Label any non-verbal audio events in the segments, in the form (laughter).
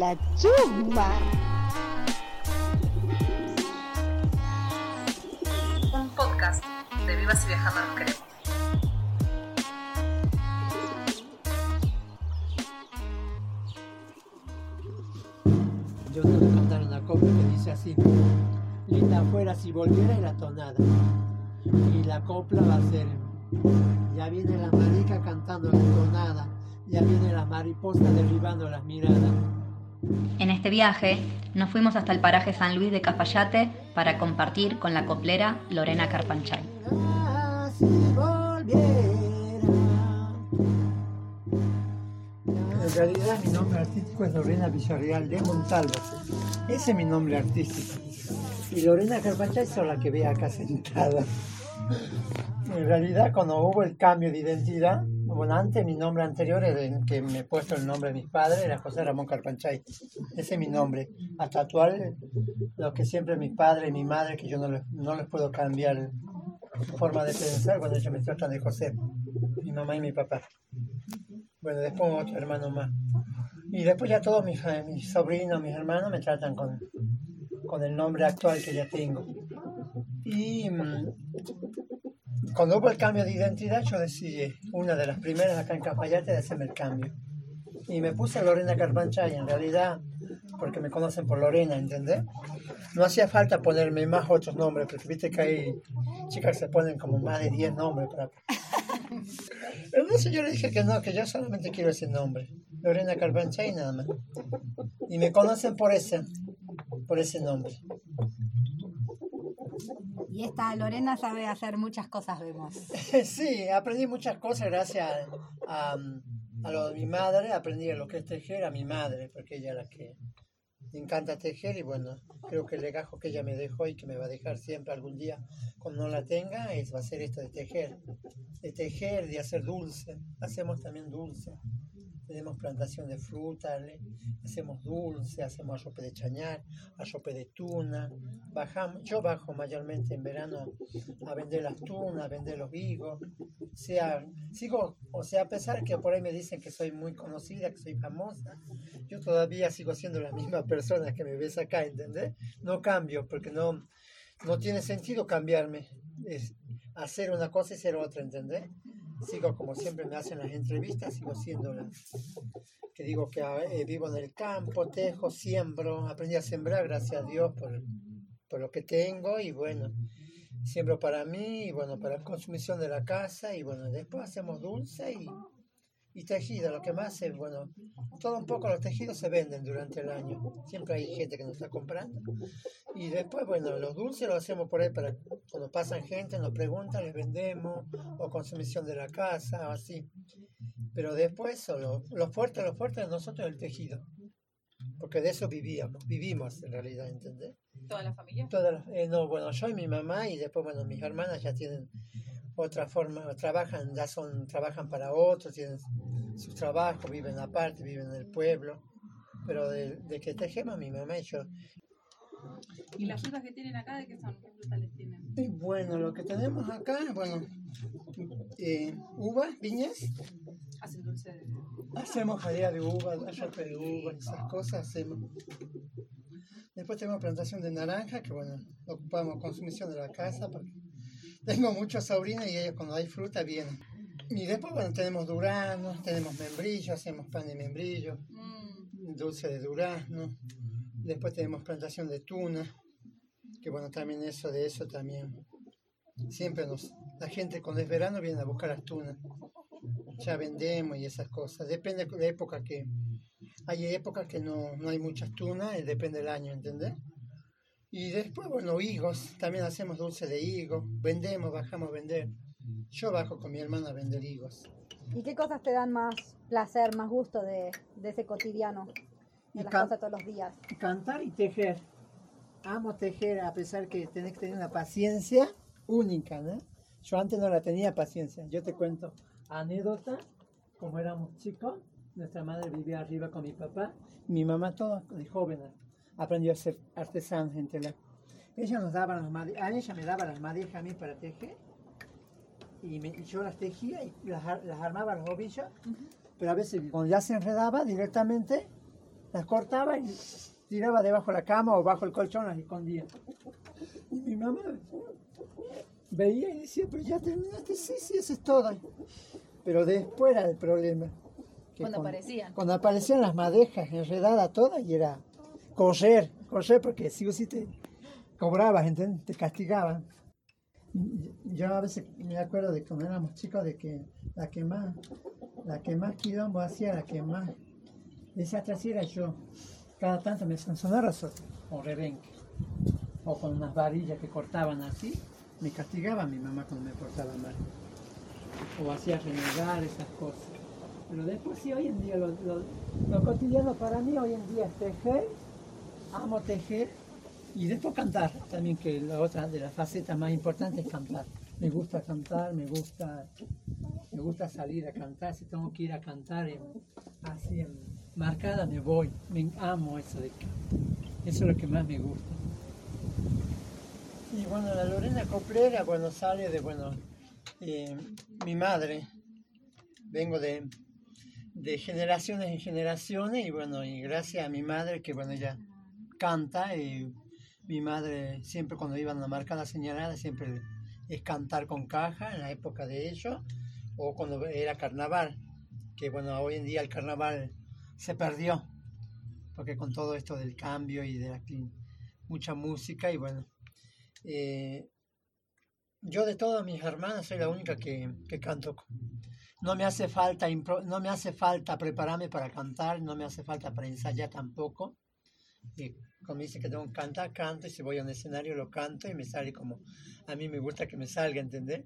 la chusma. Un podcast de Vivas y Viajando nos queremos. Yo te voy a contar una copla que dice así. Linda fuera si volviera y la tonada. Y la copla va a ser. Ya viene la marica cantando la tonada. Ya viene la mariposa derribando las miradas. En este viaje nos fuimos hasta el paraje San Luis de Cafayate para compartir con la coplera Lorena Carpanchay. En realidad mi nombre artístico es Lorena Villarreal de Montalvo. Ese es mi nombre artístico. Y Lorena Carpanchay es la que ve acá sentada. En realidad cuando hubo el cambio de identidad, bueno, antes mi nombre anterior, el que me he puesto el nombre de mis padres, era José Ramón Carpanchay. Ese es mi nombre. Hasta actual, lo que siempre mis padres y mi madre, que yo no les, no les puedo cambiar forma de pensar cuando ellos me tratan de José, mi mamá y mi papá. Bueno, después otro hermano más. Y después ya todos mis, eh, mis sobrinos, mis hermanos me tratan con, con el nombre actual que ya tengo. Y mm, cuando hubo el cambio de identidad, yo decidí, una de las primeras acá en Cafayate, de hacerme el cambio. Y me puse Lorena Carpanchay, en realidad, porque me conocen por Lorena, ¿entendés? No hacía falta ponerme más otros nombres, porque viste que hay chicas que se ponen como más de 10 nombres para... (laughs) Entonces yo le dije que no, que yo solamente quiero ese nombre, Lorena Carpanchay nada más. Y me conocen por ese, por ese nombre. Y esta Lorena sabe hacer muchas cosas, vemos. (laughs) Sí, aprendí muchas cosas gracias a, a lo de mi madre, aprendí lo que es tejer a mi madre, porque ella es la que me encanta tejer y bueno, creo que el legajo que ella me dejó y que me va a dejar siempre algún día cuando no la tenga es, va a ser esto de tejer, de tejer, de hacer dulce, hacemos también dulce, tenemos plantación de fruta, le- hacemos dulce, hacemos arrope de chañar, arrope de tuna, bajamos, yo bajo mayormente en verano a vender las tunas, a vender los higos, o sea, sigo, o sea, a pesar que por ahí me dicen que soy muy conocida, que soy famosa, yo todavía sigo siendo la misma persona que me ves acá, ¿entendés? No cambio, porque no, no tiene sentido cambiarme, es hacer una cosa y ser otra, ¿entendés? Sigo como siempre me hacen las entrevistas, sigo siendo la que digo que eh, vivo en el campo, tejo, siembro, aprendí a sembrar, gracias a Dios por, por lo que tengo y bueno, siembro para mí y bueno, para la consumición de la casa y bueno, después hacemos dulce y, y tejido, lo que más es, bueno, todo un poco los tejidos se venden durante el año, siempre hay gente que nos está comprando y después, bueno, los dulces los hacemos por ahí para cuando pasan gente, nos preguntan, les vendemos o consumición de la casa o así, pero después solo, lo fuerte, lo fuerte de nosotros es el tejido. Porque de eso vivíamos, vivimos en realidad, ¿entendés? ¿Toda la familia? Eh, no, bueno, yo y mi mamá y después, bueno, mis hermanas ya tienen otra forma, trabajan, ya son, trabajan para otros, tienen sus trabajos, viven aparte, viven en el pueblo, pero de, de que tejemos mi mamá y yo. ¿Y las frutas que tienen acá de qué son? ¿Qué frutas les tienen? Y bueno, lo que tenemos acá, bueno, eh, uvas, viñas, Hacen dulce de... hacemos jalea de uva, arrope de uva, esas cosas hacemos. Después tenemos plantación de naranja, que bueno, ocupamos consumición de la casa, porque tengo muchos sobrinos y ellos cuando hay fruta vienen. Y después, bueno, tenemos duranos, tenemos membrillo, hacemos pan de membrillo, Mm, dulce de durazno. Después tenemos plantación de tuna, que bueno, también eso de eso también. Siempre nos, la gente cuando es verano viene a buscar las tunas. Ya vendemos y esas cosas. Depende de la época que... Hay épocas que no, no hay muchas tunas, y depende del año, ¿entendés? Y después, bueno, higos, también hacemos dulce de higo, vendemos, bajamos a vender. Yo bajo con mi hermana a vender higos. ¿Y qué cosas te dan más placer, más gusto de, de ese cotidiano? De Y las cosas todos los días. Cantar y tejer. Amo tejer a pesar que tenés que tener una paciencia única, ¿no? Yo antes no la tenía paciencia. Yo te cuento anécdota, como éramos chicos, nuestra madre vivía arriba con mi papá, mi mamá toda de joven aprendió a ser artesana en telar. Ella nos daba las made- a ella me daba las madejas a mí para tejer y, me- y yo las tejía y las, las armaba las ovillas, pero a veces cuando ya se enredaba directamente las cortaba y tiraba debajo de la cama o bajo el colchón, las escondía. Y mi mamá veía y decía, pero ya terminaste, sí, sí, eso es todo. Pero después era el problema. que Cuando aparecían. Cuando aparecían las madejas enredadas todas y era correr, correr porque si o sí te cobrabas. Te castigaban. Yo a veces me acuerdo de cuando éramos chicos de que la que más, la que más quilombo hacía, la que más desastre hacía era yo. Cada tanto me sancionaba o rebenque, o con unas varillas que cortaban así, me castigaba mi mamá cuando me portaba mal. O hacía renegar esas cosas. Pero después sí, hoy en día, lo, lo- lo cotidiano para mí hoy en día es tejer, amo tejer y después cantar también, que la otra de las facetas más importantes es cantar. Me gusta cantar, me gusta, me gusta salir a cantar, si tengo que ir a cantar así en marcada me voy, me amo eso de eso es lo que más me gusta. Y bueno, la Lorena Coplera, bueno, sale de, bueno, eh, mi madre, vengo de, de generaciones en generaciones y bueno, y gracias a mi madre que bueno, ella canta y mi madre siempre cuando iban a la marcada señalada siempre es cantar con caja en la época de ellos o cuando era carnaval, que bueno, hoy en día el carnaval se perdió porque con todo esto del cambio y de aquí mucha música y bueno, eh, yo de todas mis hermanas soy la única que, que canto. No me hace falta no me hace falta prepararme para cantar, no me hace falta para ensayar tampoco. Y como dice que tengo cantar, canto y si voy a un escenario lo canto y me sale como a mí me gusta que me salga, ¿entendés?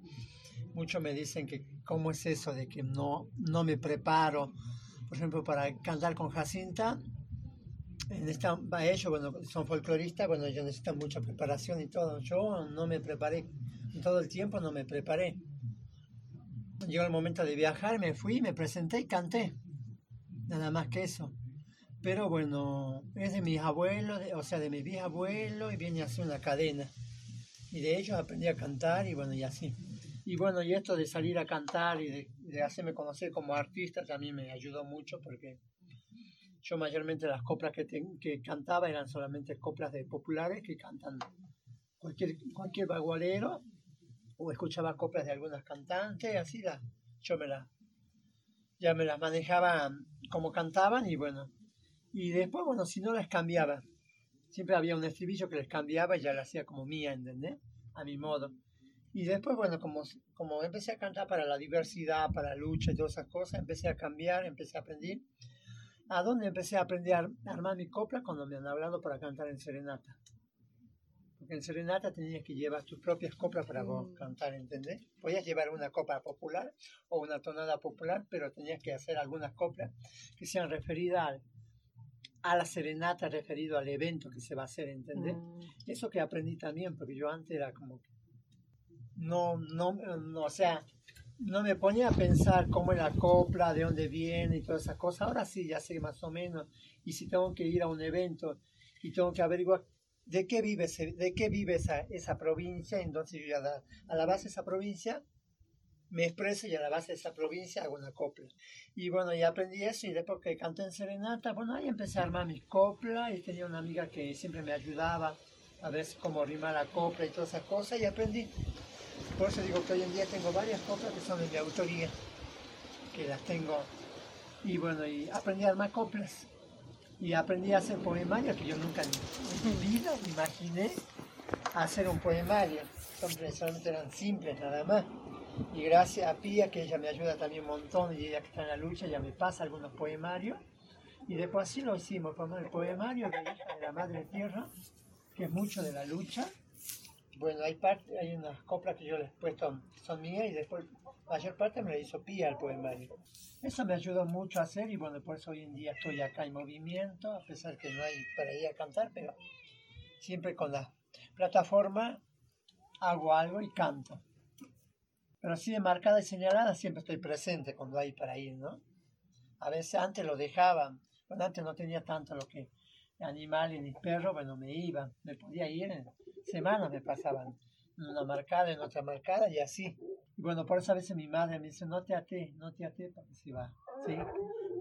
Muchos me dicen que cómo es eso de que no, no me preparo, por ejemplo, para cantar con Jacinta. En esta, a ellos, bueno, son folcloristas, bueno, ellos necesitan mucha preparación y todo. Yo no me preparé, todo el tiempo no me preparé. Llegó el momento de viajar, me fui, me presenté y canté. Nada más que eso. Pero bueno, es de mis abuelos, o sea, de mis bisabuelos y viene así una cadena. Y de ellos aprendí a cantar y bueno, y así. Y bueno, y esto de salir a cantar y de, de hacerme conocer como artista también me ayudó mucho porque yo mayormente las coplas que, ten- que cantaba eran solamente coplas de populares que cantan cualquier, cualquier bagualero o escuchaba coplas de algunas cantantes, así las, yo me las, ya me las manejaba como cantaban y bueno, y después, bueno, si no las cambiaba, siempre había un estribillo que les cambiaba y ya la hacía como mía, ¿entendés? A mi modo. Y después, bueno, como, como empecé a cantar para la diversidad, para la lucha y todas esas cosas, empecé a cambiar, empecé a aprender. ¿A dónde empecé a aprender a ar- a armar mi copla? Cuando me han hablado para cantar en serenata. Porque en serenata tenías que llevar tus propias coplas para vos cantar, ¿entendés? Podías llevar una copla popular o una tonada popular, pero tenías que hacer algunas coplas que sean referidas al- a la serenata, referido al evento que se va a hacer, ¿entendés? Eso que aprendí también, porque yo antes era como que no, no, no, o sea, no me ponía a pensar cómo es la copla, de dónde viene y todas esas cosas. Ahora sí, ya sé más o menos. Y si tengo que ir a un evento y tengo que averiguar de qué vive, de qué vive esa, esa provincia, entonces yo ya da- a la base de esa provincia me expreso y a la base de esa provincia hago una copla. Y bueno, ya aprendí eso y después que canté en Serenata, bueno, ahí empecé a armar mis coplas y tenía una amiga que siempre me ayudaba a ver cómo rimar la copla y todas esas cosas y aprendí. Por eso digo que hoy en día tengo varias coplas que son de mi autoría, que las tengo. Y bueno, y aprendí a armar coplas. Y aprendí a hacer poemarios que yo nunca en mi vida imaginé hacer un poemario. Siempre solamente eran simples nada más. Y gracias a Pía, que ella me ayuda también un montón, y ella que está en la lucha, ella me pasa algunos poemarios. Y después así lo hicimos, como el poemario de de la Madre Tierra, que es mucho de la lucha. Bueno, hay hay unas coplas que yo les he puesto, son mías, y después mayor parte me la hizo Pía el poemario. Eso me ayudó mucho a hacer, y bueno, por eso hoy en día estoy acá en movimiento, a pesar que no hay para ir a cantar, pero siempre con la plataforma hago algo y canto. Pero así de marcada y señalada siempre estoy presente cuando hay para ir, ¿no? A veces antes lo dejaban, cuando antes no tenía tanto lo que animales ni perros, bueno, me iba, me podía ir en semanas, me pasaban una marcada, en otra marcada y así. Y Bueno, por eso a veces mi madre me dice, no te ates, no te ates porque si va. ¿sí?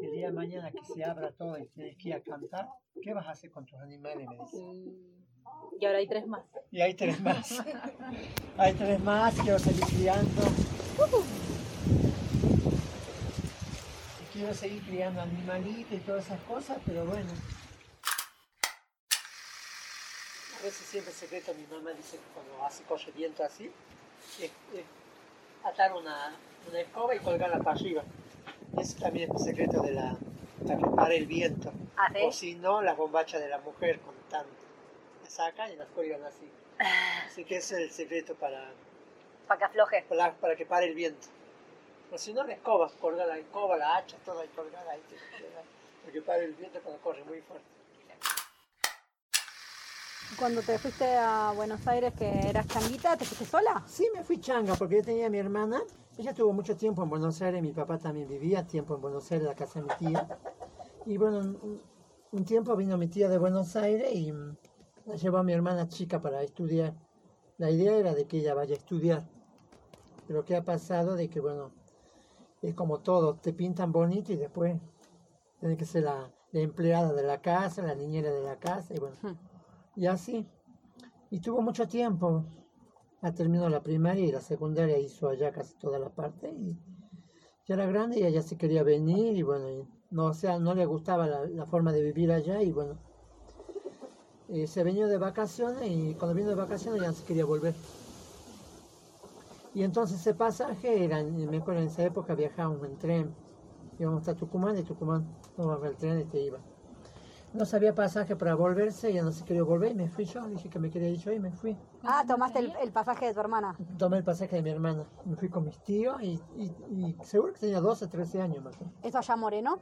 El día de mañana que se abra todo y tienes que ir a cantar, ¿qué vas a hacer con tus animales? Y ahora hay tres más. Y hay tres más. (laughs) hay tres más, quiero seguir criando. Y quiero seguir criando animalitos y todas esas cosas, pero bueno. A veces siempre es secreto, mi mamá dice que cuando hace coche viento así, es, es atar una, una escoba y colgarla para arriba. Ese también es el secreto de la, para que el viento. ¿Ah, sí? O si no, las bombachas de la mujer con tanto. Sacan y las cuelgan así. Así que ese es el secreto para, Para que afloje. para, para que pare el viento. O si no, la escoba, colgar la escoba, la hacha, todo ahí colgada ahí. Para que pare el viento cuando corre muy fuerte. Cuando te fuiste a Buenos Aires, que eras changuita, ¿te fuiste sola? Sí, me fui changa porque yo tenía a mi hermana. Ella estuvo mucho tiempo en Buenos Aires, mi papá también vivía tiempo en Buenos Aires, la casa de mi tía. Y bueno, un, tiempo vino mi tía de Buenos Aires y la llevó a mi hermana chica para estudiar. La idea era de que ella vaya a estudiar. Pero ¿qué ha pasado? De que, bueno, es como todo, te pintan bonito y después tiene que ser la, la empleada de la casa, la niñera de la casa y bueno, y así. Y tuvo mucho tiempo. Ha terminado la primaria y la secundaria hizo allá casi toda la parte y ya era grande y ella se quería venir y bueno, y no, o sea, no le gustaba la, la forma de vivir allá y bueno, eh, se venía de vacaciones y cuando vino de vacaciones ya no se quería volver. Y entonces ese pasaje era, me acuerdo en esa época viajábamos en tren, íbamos hasta Tucumán y Tucumán tomaba el tren y te iba. No sabía pasaje para volverse, ya no se quería volver y me fui yo, dije que me quería ir yo y me fui. Ah, tomaste el, el pasaje de tu hermana. Tomé el pasaje de mi hermana, me fui con mis tíos y, y, y seguro que tenía 12, 13 años más o menos. ¿Eso allá Moreno?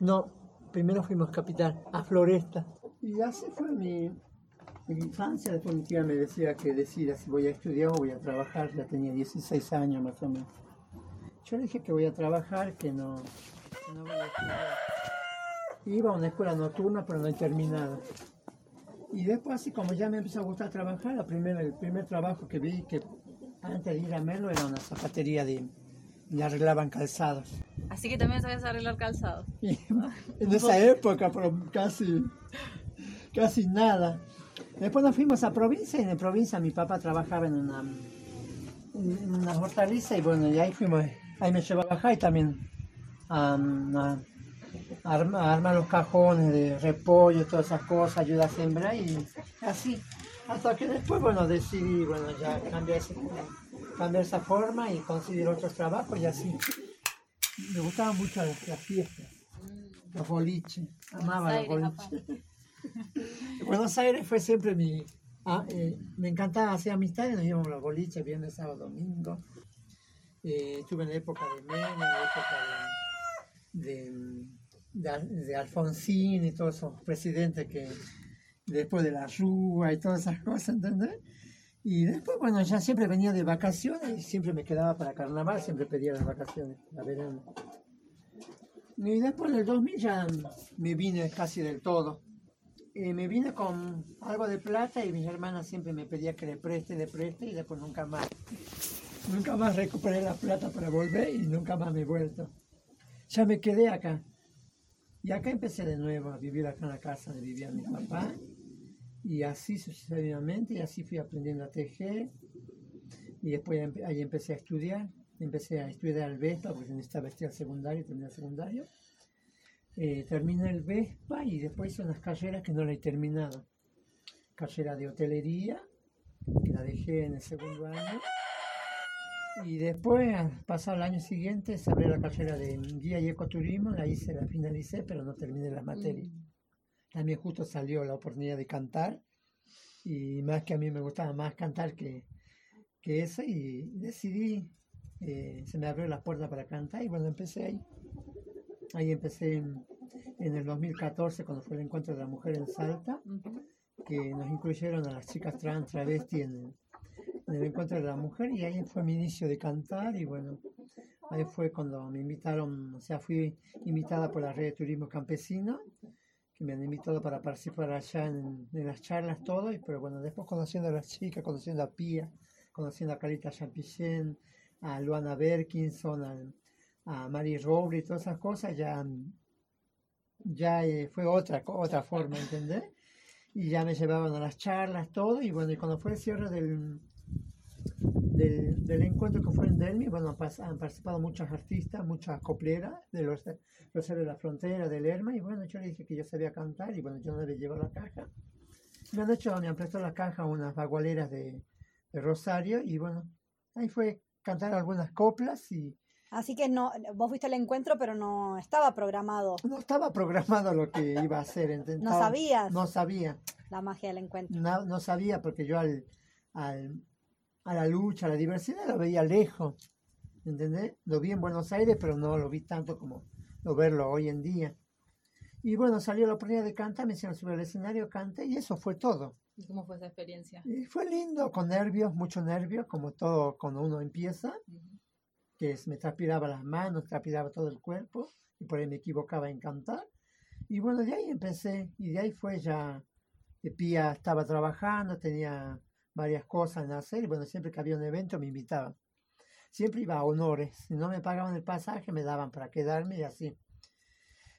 No, primero fuimos capital, a Floresta. Y así fue mi, infancia. Después mi tía me decía que decida si voy a estudiar o voy a trabajar. Ya tenía 16 años más o menos. Yo le dije que voy a trabajar, que no, voy a estudiar. Iba a una escuela nocturna, pero no he terminado. Y después, así como ya me empezó a gustar trabajar, la primer, el primer trabajo que vi, que antes de ir a Melo, era una zapatería de... y arreglaban calzados. Así que también sabes arreglar calzado. Y (laughs) en esa época, pero casi, casi nada. Después nos fuimos a provincia y en la provincia mi papá trabajaba en una, en una hortaliza y bueno, y ahí fuimos, ahí me llevaba a y también a, a arma- a armar los cajones de repollo, todas esas cosas, ayuda a sembrar y así. Hasta que después, bueno, decidí, bueno, ya cambiar, ese- cambiar esa forma y conseguir otros trabajos y así. Me gustaban mucho las, las fiestas, los boliches, amaba los boliches. (laughs) Buenos Aires fue siempre mi... ah, eh, me encantaba hacer amistades, nos íbamos a los boliches viernes, sábado, domingo. Eh, estuve en la época de Menem, en la época de, de, de, de Alfonsín y todos esos presidentes que después de la Rúa y todas esas cosas, ¿entendés? Y después, bueno, ya siempre venía de vacaciones y siempre me quedaba para carnaval, siempre pedía las vacaciones, la verano. Y después del 2000 ya me vine casi del todo. Eh, me vine con algo de plata y mis hermanas siempre me pedían que le preste, le preste y después nunca más. Nunca más recuperé la plata para volver y nunca más me he vuelto. Ya me quedé acá. Y acá empecé de nuevo a vivir acá en la casa donde vivía mi papá. Y así sucesivamente, y así fui aprendiendo a tejer. Y después ahí empecé a estudiar. Empecé a estudiar el VESPA porque necesitaba estudiar secundario, terminé el secundario. Eh, terminé el VESPA y después hice unas carreras que no la he terminado. Carrera de hotelería, que la dejé en el segundo año. Y después, pasar el año siguiente, se abrió la carrera de guía y ecoturismo, la hice, la finalicé, pero no terminé las materias. También justo salió la oportunidad de cantar, y más que a mí me gustaba más cantar que, que eso, y decidí, eh, se me abrió la puerta para cantar, y bueno, empecé ahí. Ahí empecé en, en el 2014, cuando fue el encuentro de la mujer en Salta, que nos incluyeron a las chicas trans, travesti en el, en el encuentro de la mujer y ahí fue mi inicio de cantar y bueno, ahí fue cuando me invitaron, o sea, fui invitada por la red de turismo campesino, que me han invitado para participar allá en, en las charlas, todo, y, pero bueno, después conociendo a las chicas, conociendo a Pía, conociendo a Carita Champillén, a Luana Berkinson, al- a Mary Roble y todas esas cosas, ya, ya eh, fue otra, otra forma, ¿entendés? Y ya me llevaban a las charlas, todo, y bueno, y cuando fue el cierre del, del, del encuentro que fue en Delmi, bueno, han, participado muchos artistas, muchas copleras de los Rosario de la Frontera, de Lerma, y bueno, yo le dije que yo sabía cantar, y bueno, yo no le llevo la caja. Me han hecho, me han prestado la caja unas bagualeras de, de Rosario, y bueno, ahí fue cantar algunas coplas, y Así que no, vos fuiste al encuentro, pero no estaba programado. no estaba programado lo que iba a hacer, (laughs) ¿entendés? No sabías No sabía. la magia del encuentro. No, no sabía porque yo al, al- a la lucha, a la diversidad lo veía lejos, ¿entendés? Lo vi en Buenos Aires, pero no lo vi tanto como lo verlo hoy en día. Y bueno, salió la oportunidad de cantar, me hicieron subir al escenario, canté y eso fue todo. ¿Y cómo fue esa experiencia? Y fue lindo, con nervios, mucho nervios, como todo cuando uno empieza, que es- me transpiraba las manos, transpiraba todo el cuerpo, y por ahí me equivocaba en cantar. Y bueno, de ahí empecé, y de ahí fue ya, Pía estaba trabajando, tenía varias cosas en hacer, y bueno, siempre que había un evento me invitaban. Siempre iba a honores, si no me pagaban el pasaje me daban para quedarme y así.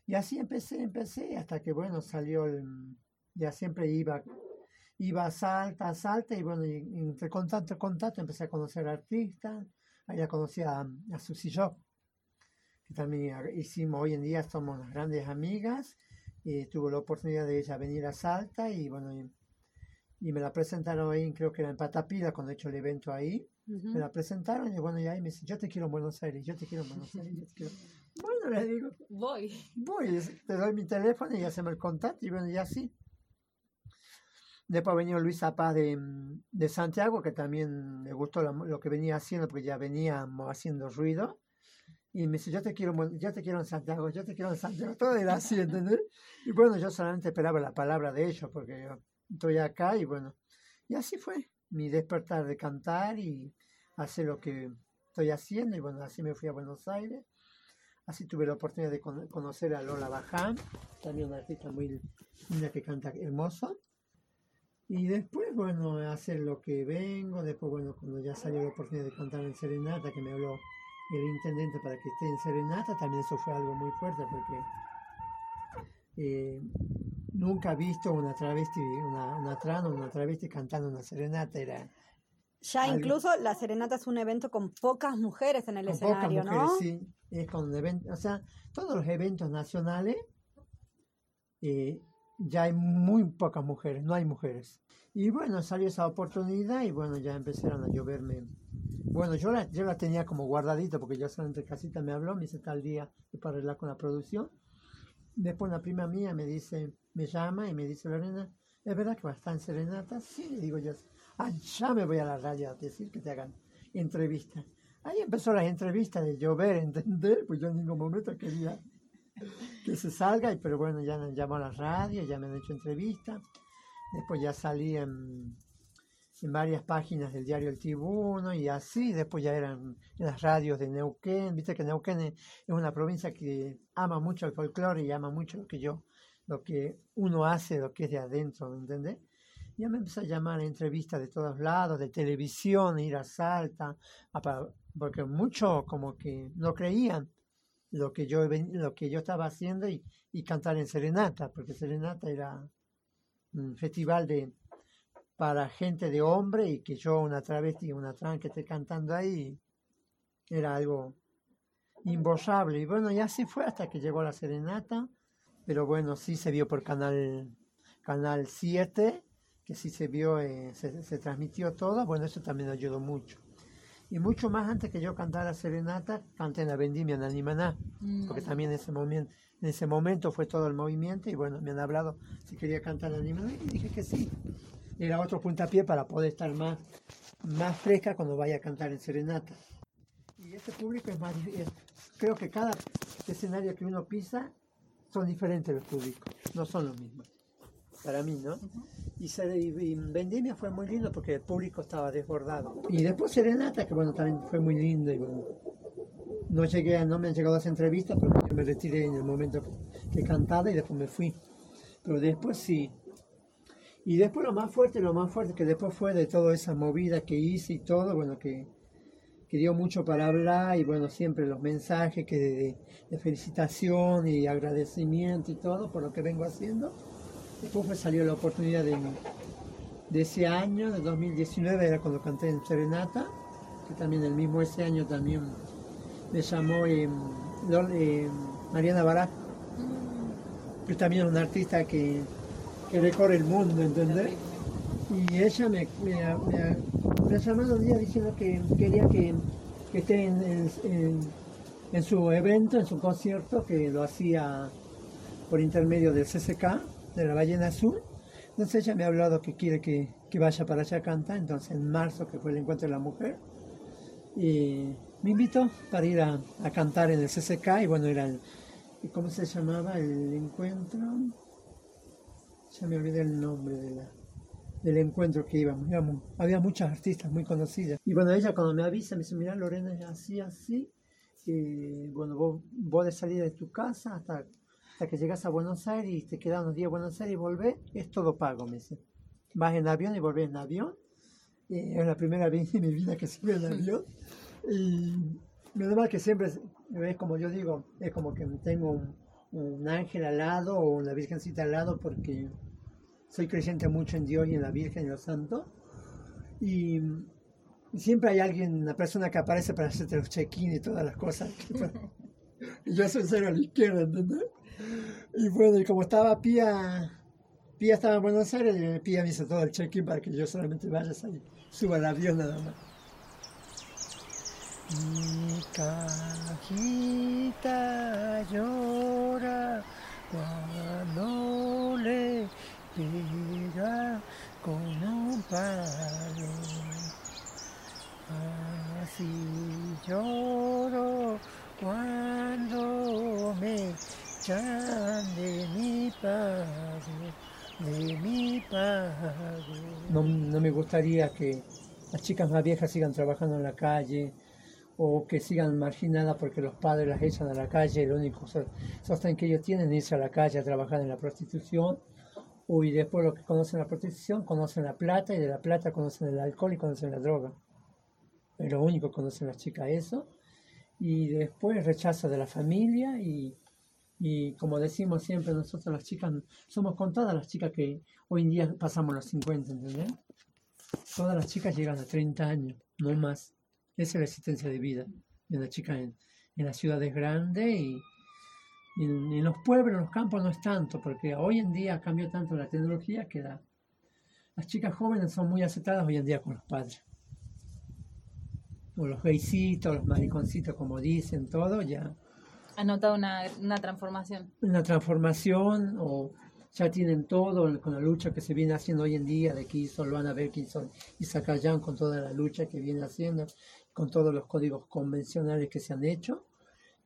Y así empecé, empecé, hasta que bueno, salió el, ya siempre iba, iba a Salta, a Salta, y bueno, y, y entre contacto, empecé a conocer artistas, la conocí a, a Susi Job, que también hicimos, hoy en día somos grandes amigas. Y tuvo la oportunidad de ella venir a Salta y bueno, y me la presentaron ahí, creo que era en Patapila cuando he hecho el evento ahí. Ujú. Me la presentaron y bueno, y ahí me dice, yo te quiero en Buenos Aires, yo te quiero en Buenos Aires. (laughs) yo te quiero". Bueno, le digo, Voy. voy, te doy mi teléfono y hacemos el contacto y bueno, y así. Después venido Luis Zapaz de, de Santiago, que también le gustó mu- lo que venía haciendo, porque ya veníamos haciendo ruido. Y me dice, yo te quiero, yo te quiero en Santiago, yo te quiero en Santiago. (laughs) Todo era así, ¿entendés? Y bueno, yo solamente esperaba la palabra de ellos, porque yo estoy acá y bueno. Y así fue mi despertar de cantar y hacer lo que estoy haciendo. Y bueno, así me fui a Buenos Aires. Así tuve la oportunidad de cono- conocer a Lola Baján, también una artista muy linda que canta hermoso. Y después, bueno, hacer lo que vengo. Después, bueno, cuando ya salió la oportunidad de cantar en Serenata, que me habló el intendente para que esté en Serenata, también eso fue algo muy fuerte porque eh, nunca he visto una travesti, una, una trans una travesti cantando una serenata. Era Ya algo- incluso la serenata es un evento con pocas mujeres en el con pocas escenario, mujeres, ¿no? sí. Es con event- o sea, todos los eventos nacionales eh, ya hay muy pocas mujeres, no hay mujeres. Y bueno, salió esa oportunidad y bueno, ya empezaron a lloverme. Bueno, yo la, yo la tenía como guardadito porque yo solamente casita me habló, me dice tal día para arreglar con la producción. Después una prima mía me dice, me llama y me dice, Lorena, ¿es verdad que va a estar en Serenata? Sí, le digo yo, ah, ya me voy a la radio a decir que te hagan entrevista. Ahí empezó las entrevistas de llover, (laughs) ¿entendés? Pues yo en ningún momento quería que se salga, y- pero bueno, ya me llamado a la radio, ya me han hecho entrevistas. Después ya salí en, en varias páginas del diario El Tribuno y así, después ya eran en las radios de Neuquén. Viste que Neuquén es una provincia que ama mucho el folclore y ama mucho lo que yo, lo que uno hace, lo que es de adentro, ¿me entendés? Ya me empezó a llamar a entrevistas de todos lados, de televisión, ir a Salta, porque muchos como que no creían lo que yo lo que yo estaba haciendo y, y cantar en Serenata, porque Serenata era un festival de para gente de hombre y que yo una travesti y una trans que esté cantando ahí era algo imborrable. Y bueno y así fue hasta que llegó la Serenata pero bueno sí se vio por canal canal 7 que sí se vio eh, se, se transmitió todo. Bueno eso también ayudó mucho. Y mucho más antes que yo cantara Serenata canté en la vendimia en Animaná porque también en ese momento en ese momento fue todo el movimiento y bueno me han hablado si quería cantar en Animaná y dije que sí era otro puntapié para poder estar más más fresca cuando vaya a cantar en Serenata y este público es más es- creo que cada escenario que uno pisa son diferentes los públicos no son los mismos para mí no y, se, y, Vendimia fue muy lindo porque el público estaba desbordado. Y después Serenata, que bueno, también fue muy lindo. Y bueno, no, llegué no me han llegado las entrevistas, yo me retiré en el momento que cantaba y después me fui. Pero después sí. Y después lo más fuerte, lo más fuerte que después fue de toda esa movida que hice y todo, bueno, que que dio mucho para hablar y bueno, siempre los mensajes que de, de felicitación y agradecimiento y todo por lo que vengo haciendo. Después me salió la oportunidad de, de ese año, de 2019, era cuando canté en Serenata, que también el mismo ese año también me llamó eh, Lol- eh, Mariana Bará, que también es una artista que, que recorre el mundo, ¿entendés? Y ella me, ha- llamado un día diciendo que quería que, que esté en, en- en- en su evento, en su concierto, que lo hacía por intermedio del CCK, de la Ballena Azul. Entonces ella me ha hablado que quiere que, que vaya para allá a cantar, entonces en marzo, que fue el encuentro de la mujer. Y me invitó para ir a, a cantar en el CCK, y bueno, era el, ¿cómo se llamaba el encuentro? Ya me olvidé el nombre de la, del encuentro que íbamos. íbamos. Había muchas artistas muy conocidas. Y bueno, ella cuando me avisa, me dice, mira Lorena, es así, así. Y bueno, vos, vos de salir de tu casa hasta, hasta que llegas a Buenos Aires y te quedas unos días en Buenos Aires y volvés, es todo pago, me dice. Vas en avión y volvés en avión. Y es la primera (laughs) vez en mi vida que sube en avión. Y menos mal que siempre, es como yo digo, es como que tengo un, un ángel al lado o una virgencita al lado porque soy creyente mucho en Dios y en la Virgen y los santos. Y, siempre hay alguien, una persona que aparece para hacerte los check-in y todas las cosas. (laughs) yo soy cero a la izquierda, ¿entendés? Y bueno, y como estaba Pía, Pía estaba en Buenos Aires, y Pía me hizo todo el check-in para que yo solamente vaya ahí, suba al avión nada más. Mi cajita llora cuando le con un palo. Así lloro cuando me echan de mi. No, no me gustaría que las chicas más viejas sigan trabajando en la calle o que sigan marginadas porque los padres las echan a la calle, el único so- sostén que ellos tienen es irse a la calle a trabajar en la prostitución, y después lo que conocen la prostitución, conocen la plata, y de la plata conocen el alcohol y conocen la droga. Es lo único que conocen las chicas eso, y después rechazo de la familia, y, y como decimos siempre nosotros las chicas, somos contadas las chicas que hoy en día pasamos los 50, ¿entendés? Todas las chicas llegan a 30 años, no más. Esa es la existencia de vida de una chica en, en las ciudades grandes y en, en los pueblos, en los campos no es tanto, porque hoy en día cambió tanto la tecnología que la- las chicas jóvenes son muy aceptadas hoy en día con los padres. O los gaycitos, los mariconcitos, como dicen, todo, ya ¿Has notado una, una transformación? una transformación o ya tienen todo con la lucha que se viene haciendo hoy en día de que hizo Luana ver que hizo Isaac Ayán con toda la lucha que viene haciendo, con todos los códigos convencionales que se han hecho.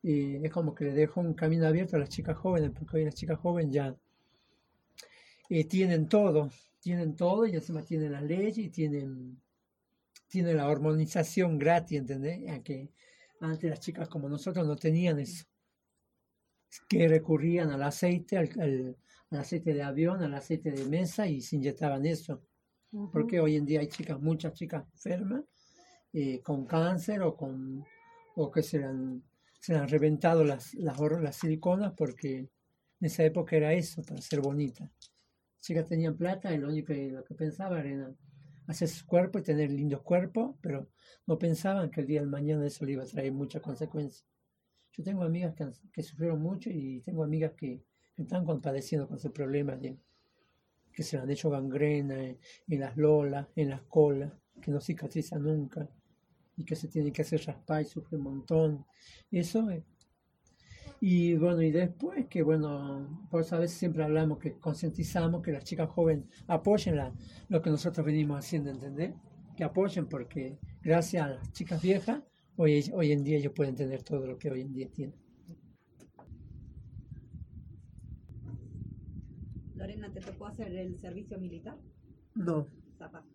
Y es como que le dejo un camino abierto a las chicas jóvenes, porque hoy las chicas jóvenes ya eh, tienen todo, tienen todo y encima tienen la ley y tienen, tienen la hormonización gratis, ¿entendés? A que antes las chicas como nosotros no tenían eso que recurrían al aceite, al, al- al aceite de avión, al aceite de mesa y se inyectaban eso. Porque hoy en día hay chicas, muchas chicas enfermas, eh, con cáncer o con o que se le han, se han reventado las, las, las siliconas porque en esa época era eso, para ser bonita. Chicas tenían plata y lo único que, lo que pensaban era hacer su cuerpo y tener lindos cuerpos, pero no pensaban que el día del mañana eso le iba a traer muchas consecuencias. Yo tengo amigas que, que sufrieron mucho y tengo amigas que, están con- padeciendo con ese problema de que se le han hecho gangrena en, en las lolas, en las colas, que no cicatriza nunca y que se tienen que hacer raspar y sufre un montón. Eso es. Y bueno, y después que bueno, por eso a veces siempre hablamos que concientizamos que las chicas jóvenes apoyen la- lo que nosotros venimos haciendo, ¿entendés? Que apoyen porque gracias a las chicas viejas, hoy, hoy en día ellos pueden tener todo lo que hoy en día tienen. Lorena, ¿te tocó hacer el servicio militar? No, Zapa.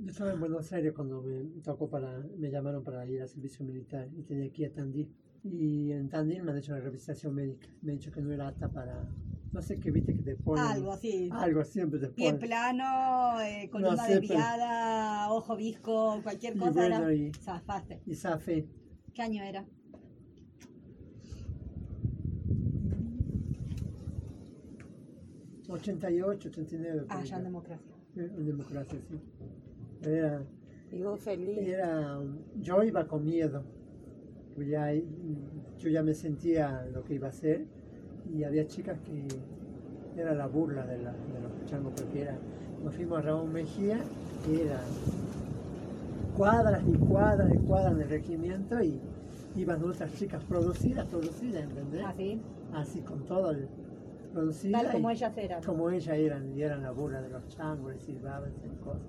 Yo estaba en Buenos Aires cuando me tocó para, me llamaron para ir al servicio militar y tenía que ir a Tandil. Y en Tandil me han hecho una revisación médica. Me han dicho que no era apta para, no sé qué viste que te ponen. Algo así. Algo siempre te Pie ponen. plano, eh, columna pero- desviada, ojo visco, cualquier Y cosa bueno, era. y- Zafaste. Y Safe, ¿Qué año era? 88, 89. por Ah, ya en democracia. Eh, En democracia, sí. Era, vos feliz. era, yo iba con miedo. Yo ya, yo ya me sentía lo que iba a hacer y había chicas que era la burla de, la- de los changos porque era, nos fuimos a Raúl Mejía, que era cuadras y cuadras y cuadras del regimiento y iban otras chicas producidas, producidas, ¿entendés? Así. Así con todo el producido. Tal como ellas eran. como ellas eran, y eran la burla de los changos, y silbaban, y cosas.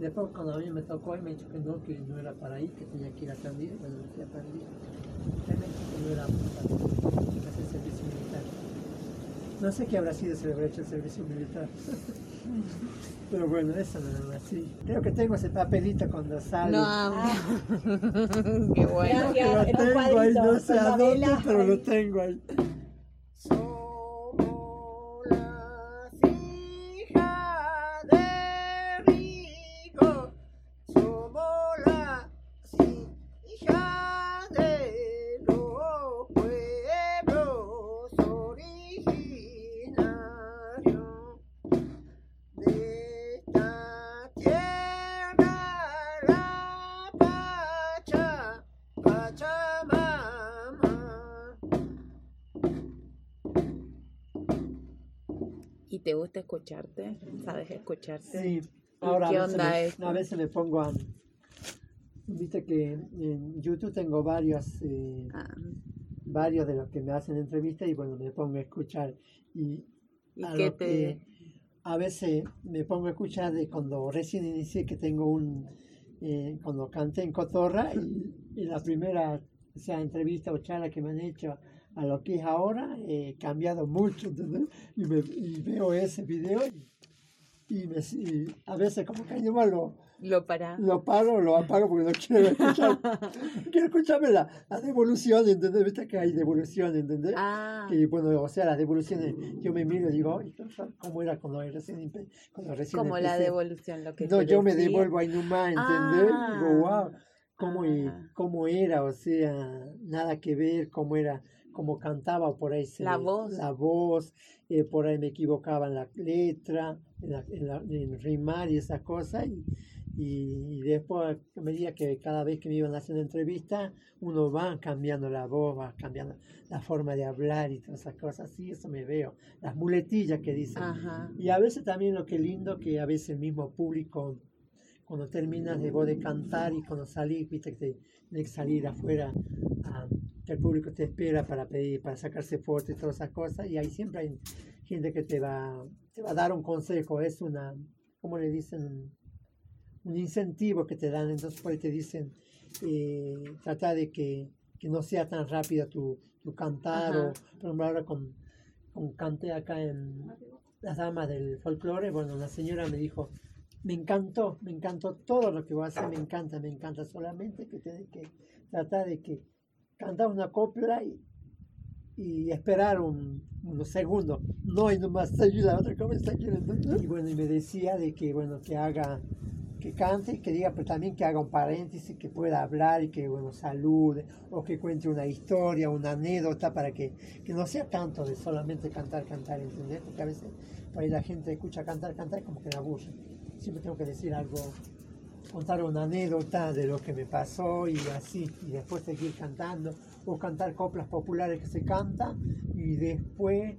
Después cuando a mí me tocó, y me dijo que no, que no era para ahí, que tenía que ir a Tandil, bueno, me fui a Tandil. Dijo que no era para hacer servicio militar. No sé qué habrá sido si le habrá hecho el servicio militar. (laughs) Pero bueno, eso nada más, sí. Creo que tengo ese papelito cuando sale. No, Ah. (laughs) qué bueno. Gracias. lo en un tengo ahí, no sé a la dónde, pero lo tengo ahí. Te gusta escucharte? ¿Sabes escucharte? Sí, ahora qué a, veces onda me, eso? a veces me pongo a... Viste que en YouTube tengo varios, eh, Ah, varios de los que me hacen entrevistas y bueno, me pongo a escuchar. Y, ¿Y a qué te- a veces me pongo a escuchar de cuando recién inicié que tengo un... eh, cuando canté en Cotorra y, y la primera o sea, entrevista o charla que me han hecho a lo que es ahora, he cambiado mucho, ¿entendés? Y, me, y veo ese video y, y me, y a veces como que yo lo, Lo para. lo paro, lo apago porque no quiero escuchar. (laughs) quiero escucharme la, la devolución, ¿entendés? Viste que hay devolución, ¿entendés? Ah, Que bueno, o sea, las devoluciones, yo me miro y digo, "Ay, ¿cómo era cuando recién, cuando recién como la empecé?". devolución, lo que No, yo me devuelvo ahí nomás, ¿entendés? Ah. Digo, wow, cómo, Ah. cómo era, o sea, nada que ver, cómo era, cómo cantaba por ahí. se La voz. La voz, eh, por ahí me equivocaba en la letra, en, la, en, la- en rimar y esas cosas. Y, y, y después, a medida que cada vez que me iban haciendo entrevistas, uno va cambiando la voz, va cambiando la forma de hablar y todas esas cosas. Sí, eso me veo. Las muletillas que dicen. Ajá. Y a veces también lo que es lindo que a veces el mismo público, cuando terminas de vos de cantar y cuando salís, viste que te- tienes que salir afuera, que el público te espera para pedir, para sacarse fotos y todas esas cosas, y ahí siempre hay gente que te va, te va a dar un consejo, es una, ¿cómo le dicen? Un, incentivo que te dan, entonces por ahí te dicen, eh, trata de que, que no sea tan rápido tu, tu cantar, Ajá. o por ejemplo ahora con, con canté acá en las damas del folclore, bueno, una señora me dijo, me encantó, me encantó todo lo que voy a hacer, me encanta, me encanta, solamente que tienes que tratar de que cantar una copla y, y esperar un, unos segundos, no y nomás seguir la otra queriendo. Y bueno, y me decía de que, bueno, que haga, que cante y que diga, pero también que haga un paréntesis, que pueda hablar y que, bueno, salude, o que cuente una historia, una anécdota, para que, que no sea tanto de solamente cantar, cantar, ¿entendés? Porque a veces por ahí la gente escucha cantar, cantar y como que la aburre. Siempre tengo que decir algo, contar una anécdota de lo que me pasó y así, y después seguir cantando, o cantar coplas populares que se cantan, y después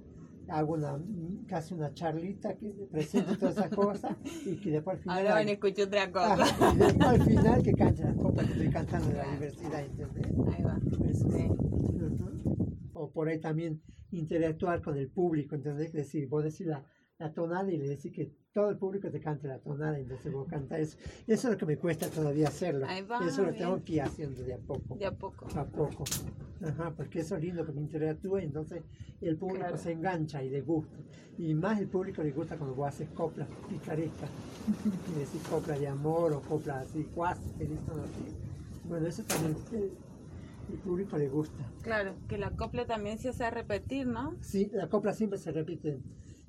hago una, casi una charlita que presento todas esas cosas, y que después al final... Ahora van a escuchar otra cosa. Ajá, y después al final que cante las coplas que estoy cantando de la diversidad, ¿entendés? Ahí va. Eso. Sí. Ujú. O por ahí también interactuar con el público, ¿entendés? Es decir, vos decís la, la tonada y le decís que todo el público te cante la tonada, entonces vos cantás eso. Eso es lo que me cuesta todavía hacerlo. Ahí va, eso lo tengo que ir haciendo de a poco. De a poco. A poco. Ajá, porque eso es lindo que me interactúe, entonces el público Claro. se engancha y le gusta. Y más el público le gusta cuando vos haces coplas picarescas. y decís coplas de amor o coplas así, cuasi, feliz, todo así. Bueno, eso también eh, el público le gusta. Claro, que la copla también se hace repetir, ¿no? Sí, las coplas siempre se repiten.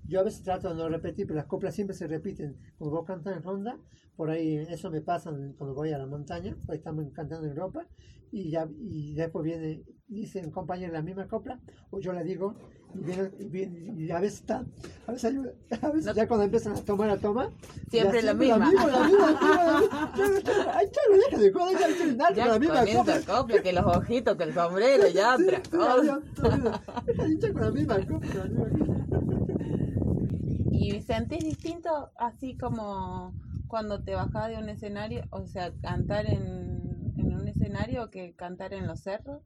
Yo a veces trato de no repetir, pero las coplas siempre se repiten. Cuando vos cantas en ronda, por ahí eso me pasa cuando voy a la montaña, ahí estamos cantando en Europa, y ya y después viene, dicen compañeros la misma copla, o yo la digo, y, viene, y, viene- y a veces está, a veces, hay- a veces ya cuando empiezan a tomar la toma, Siempre la misma. La misma, la misma, la misma. (laughs) Ay, deja de joder, ya estoy en alto Ya con la misma copla. copla, que los ojitos, que el sombrero, ya (laughs) Sí, otra cosa. ya, ya, con la misma copla. la misma copla. ¿Y sentís distinto así como cuando te bajás de un escenario, o sea, cantar en, en un escenario que cantar en los cerros?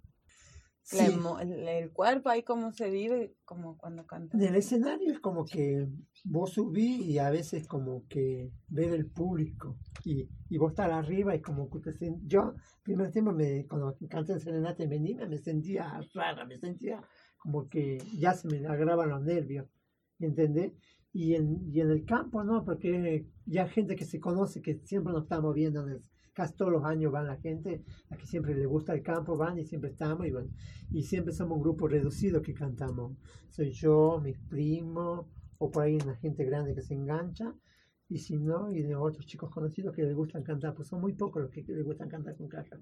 La Sí. emo- el, el cuerpo ahí cómo se vive como cuando cantas. En el escenario es como que vos subís y a veces como que ver el público y, y vos estar arriba y como que te sen- yo primer tiempo me, cuando canté en Serenata en Menina me sentía rara, me sentía como que ya se me agravan los nervios, ¿entendés? Y en, y en el campo no, porque ya gente que se conoce, que siempre nos estamos viendo, en el- casi todos los años van la gente, a que siempre le gusta el campo, van y siempre estamos, y bueno, y siempre somos un grupo reducido que cantamos. Soy yo, mis primos, o por ahí una gente grande que se engancha, y si no, y de otros chicos conocidos que les gustan cantar, pues son muy pocos los que les gustan cantar con caja.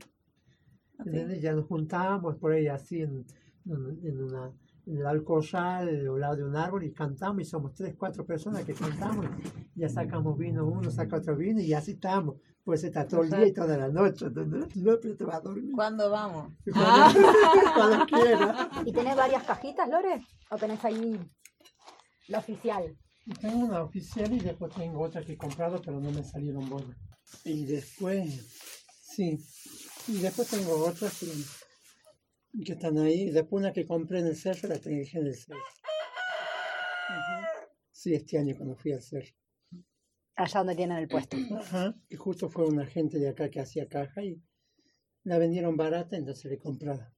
¿Entendés? Ya nos juntamos por ahí así en, en una el alcorral, al lado de un árbol, y cantamos, y somos tres, cuatro personas que cantamos, y ya sacamos vino uno, saca otro vino, y así estamos. Pues está todo el día y toda la noche, te va a dormir. ¿Cuándo vamos? (laughs) Cuando, cuando quiera. ¿Y tenés varias cajitas, Lore? ¿O tenés ahí la oficial? Tengo una oficial y después tengo otra que he comprado, pero no me salieron buenas. Y después, sí, y después tengo otras que, que están ahí. Después una que compré en el cerro, la tengo en el cerro. Ujú. Sí, este año cuando fui al cerro. Allá donde tienen el puesto. Ajá. Y justo fue una gente de acá que hacía caja y la vendieron barata, entonces le compraba.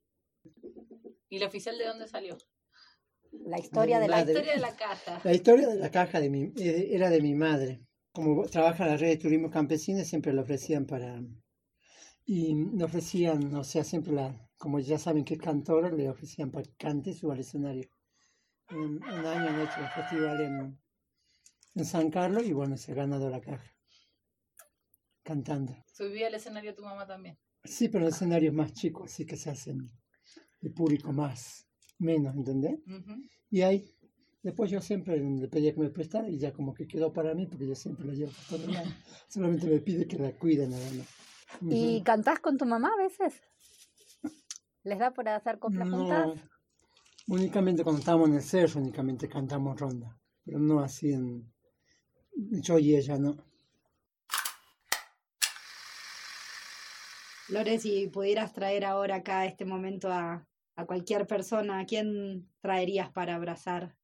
¿Y la oficial de dónde salió? La historia de la... La historia de la caja. La historia de la caja de mi, eh, era de mi madre. Como trabaja en la red de turismo campesino, siempre la ofrecían para... Y me ofrecían, o sea, siempre la... Como ya saben que es cantora, le ofrecían para que cante y suba al escenario. Un, un año han hecho el festival en, en San Carlos y bueno, se ha ganado la caja. Cantando. Subía al escenario tu mamá también. Sí, pero en escenarios más chicos, así que se hacen el público más, menos, ¿entendés? Y ahí, después yo siempre le pedía que me prestara y ya como que quedó para mí porque yo siempre la llevo todos lados. (laughs) Solamente me pide que la cuide nada más. ¿Y Ujú. cantás con tu mamá a veces? ¿Les da por hacer coplas No, juntas? únicamente cuando estamos en el cerro, únicamente cantamos ronda, pero no así en... Yo y ella, no. Lore, si pudieras traer ahora acá este momento a, a cualquier persona, ¿a quién traerías para abrazar?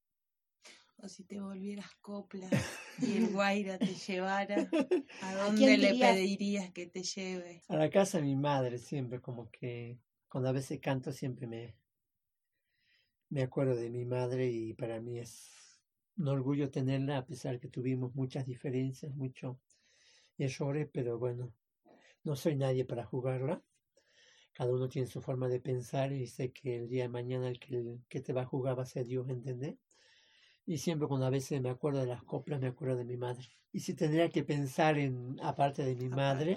O si te volvieras copla y el guaira te llevara, ¿a (laughs) dónde le dirías? pedirías que te lleve? A la casa de mi madre siempre, como que cuando a veces canto siempre me, me acuerdo de mi madre y para mí es un orgullo tenerla a pesar que tuvimos muchas diferencias, muchos errores, pero bueno, no soy nadie para jugarla. Cada uno tiene su forma de pensar y sé que el día de mañana el que, el que te va a jugar va a ser Dios, ¿entendés? Y siempre cuando a veces me acuerdo de las coplas, me acuerdo de mi madre. Y si tendría que pensar en, aparte de mi madre,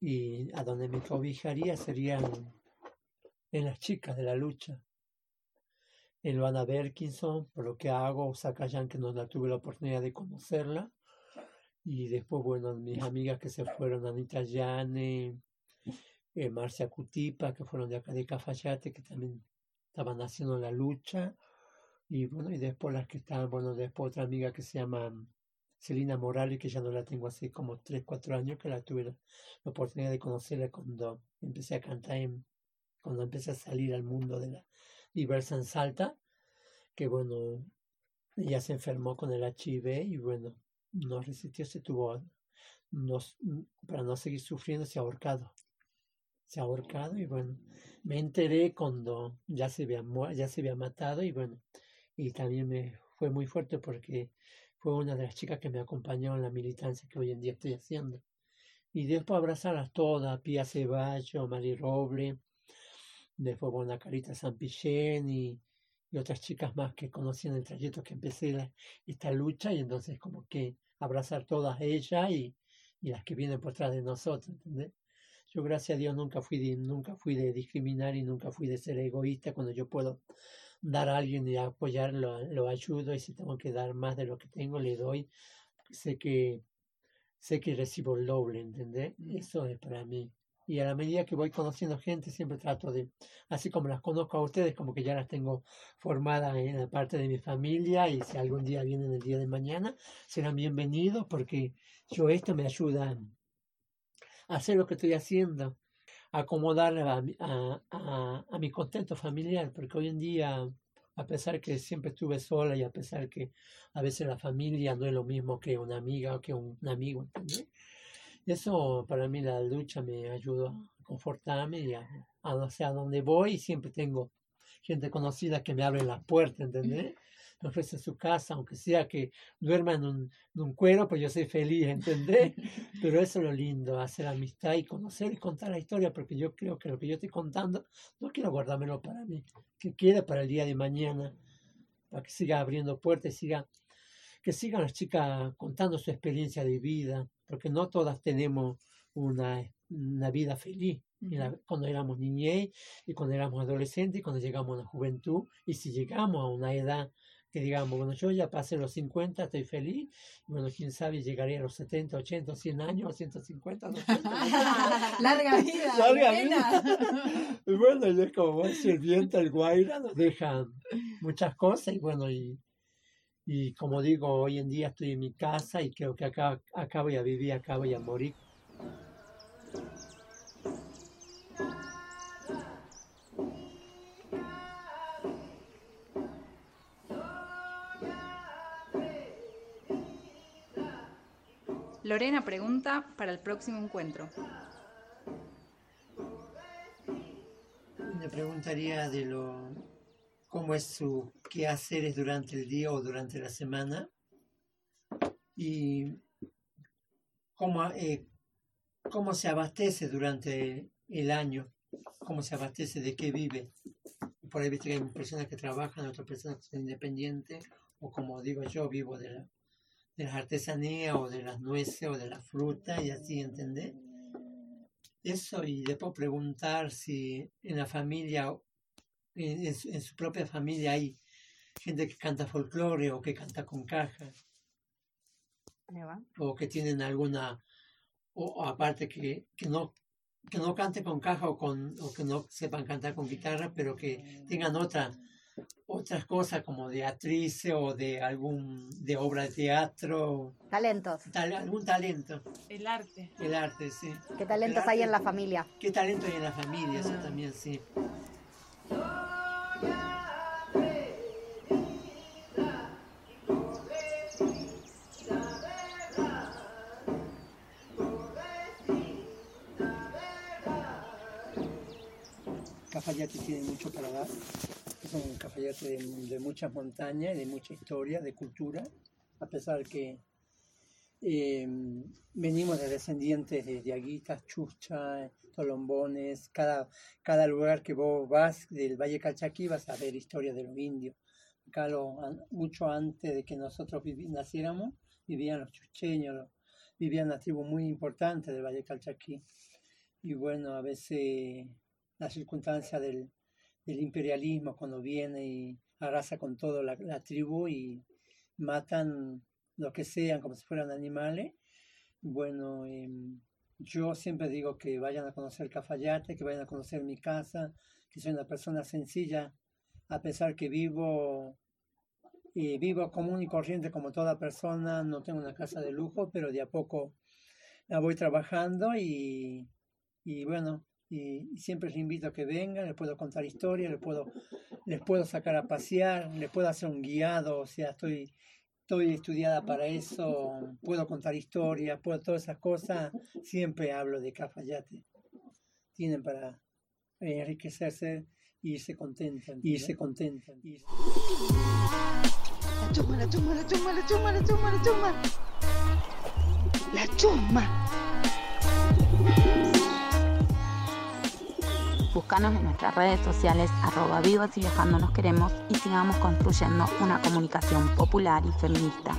y a donde me cobijaría serían en las chicas de la lucha. En Luana Berkinson, por lo que hago, Sakayan, que no la tuve la oportunidad de conocerla. Y después, bueno, mis amigas que se fueron, Anita Yane, eh, Marcia Cutipa, que fueron de acá de Cafayate, que también estaban haciendo la lucha. Y bueno, y después las que estaban, bueno, después otra amiga que se llama Celina Morales, que ya no la tengo hace como 3, 4 años, que la tuve la, oportunidad de conocerla cuando empecé a cantar, en, cuando empecé a salir al mundo de la diversa en Salta, que bueno, ella se enfermó con el HIV y bueno, no resistió, se tuvo, nos, para no seguir sufriendo, se ha ahorcado. Se ha ahorcado y bueno, me enteré cuando ya se había, ya se había matado y bueno, y también me fue muy fuerte porque fue una de las chicas que me acompañó en la militancia que hoy en día estoy haciendo. Y después abrazarlas todas, Pía Ceballos, Mari Roble, después bueno, Carita y, y otras chicas más que conocí en el trayecto que empecé esta lucha y entonces como que abrazar todas ellas y, y las que vienen por detrás de nosotros. Yo gracias a Dios nunca fui de, nunca fui de discriminar y nunca fui de ser egoísta cuando yo puedo dar a alguien y apoyarlo, lo ayudo y si tengo que dar más de lo que tengo le doy. Sé que sé que recibo el doble, ¿entendés? Eso es para mí. Y a la medida que voy conociendo gente, siempre trato de, así como las conozco a ustedes, como que ya las tengo formadas en la parte de mi familia y si algún día vienen el día de mañana, serán bienvenidos porque yo esto me ayuda a hacer lo que estoy haciendo, acomodar a, a, a, mi contexto familiar, porque hoy en día, a pesar que siempre estuve sola y a pesar que a veces la familia no es lo mismo que una amiga o que un, amigo, ¿entendés? Eso para mí la lucha me ayuda a confortarme y a, a no sé a dónde voy siempre tengo gente conocida que me abre las puertas, ¿entendés? (laughs) Me ofrece su casa, aunque sea que duerma en un, en un cuero, pues yo soy feliz, (laughs) ¿entendés? Pero eso es lo lindo, hacer amistad y conocer y contar la historia, porque yo creo que lo que yo estoy contando no quiero guardármelo para mí, que quede para el día de mañana, para que siga abriendo puertas y siga, que sigan las chicas contando su experiencia de vida, porque no todas tenemos una, una vida feliz. cuando éramos niñez y cuando éramos adolescentes y cuando llegamos a la juventud y si llegamos a una edad que digamos, bueno, yo ya pasé los 50, estoy feliz, y bueno, quién sabe, llegaré a los 70, 80, 100 años, 150, 200. (laughs) Larga vida. (laughs) Larga vida. (laughs) Y bueno, y es como el viento, el guaira nos deja muchas cosas y bueno, y, y como digo, hoy en día estoy en mi casa y creo que acá, acá voy a vivir, acá voy a morir. Lorena pregunta para el próximo encuentro. Me preguntaría de lo cómo es su qué haceres durante el día o durante la semana y cómo, eh, cómo se abastece durante el año, cómo se abastece, de qué vive. Por ahí viste que hay personas que trabajan, otras personas que son independientes, o como digo yo, vivo de, la, de las artesanías o de las nueces o de la fruta y así, ¿entendés? Eso y después preguntar si en la familia, en, en su, en su propia familia hay gente que canta folclore o que canta con caja va. o que tienen alguna, o, o aparte que, que no que no cante con caja o, con, o que no sepan cantar con guitarra, pero que tengan otra, otras cosas como de actriz o de algún de obra de teatro, Talentos. tal- algún talento, El arte. el arte, sí. ¿Qué talentos hay en la familia? ¿Qué talento hay en la familia? Eso también, sí. Cafayate tiene mucho para dar. Es un Cafayate de, de muchas montañas, de mucha historia, de cultura, a pesar que eh, venimos de descendientes de diaguitas, chucha, tolombones, cada, cada lugar que vos vas del Valle Calchaquí vas a ver historia de los indios. Acá lo- mucho antes de que nosotros naciéramos, vivían los chucheños, vivían una tribu muy importante del Valle Calchaquí. Y bueno, a veces la circunstancia del, del imperialismo cuando viene y arrasa con toda la, tribu y matan lo que sean como si fueran animales. Bueno, em, yo siempre digo que vayan a conocer Cafayate, que vayan a conocer mi casa, que soy una persona sencilla, a pesar que vivo, eh, vivo común y corriente como toda persona, no tengo una casa de lujo, pero de a poco la voy trabajando y, y bueno, y, y siempre les invito a que vengan, les puedo contar historias, les puedo, les puedo sacar a pasear, les puedo hacer un guiado, o sea, estoy, estoy estudiada para eso, puedo contar historias, puedo todas esas cosas, siempre hablo de Cafayate. Tienen para enriquecerse y irse contentos, irse contentos. irse- La chusma, la chusma, la chusma, la chusma, la chusma, la chusma. La chusma. Búscanos en nuestras redes sociales arroba vivos y viajando nos queremos y sigamos construyendo una comunicación popular y feminista.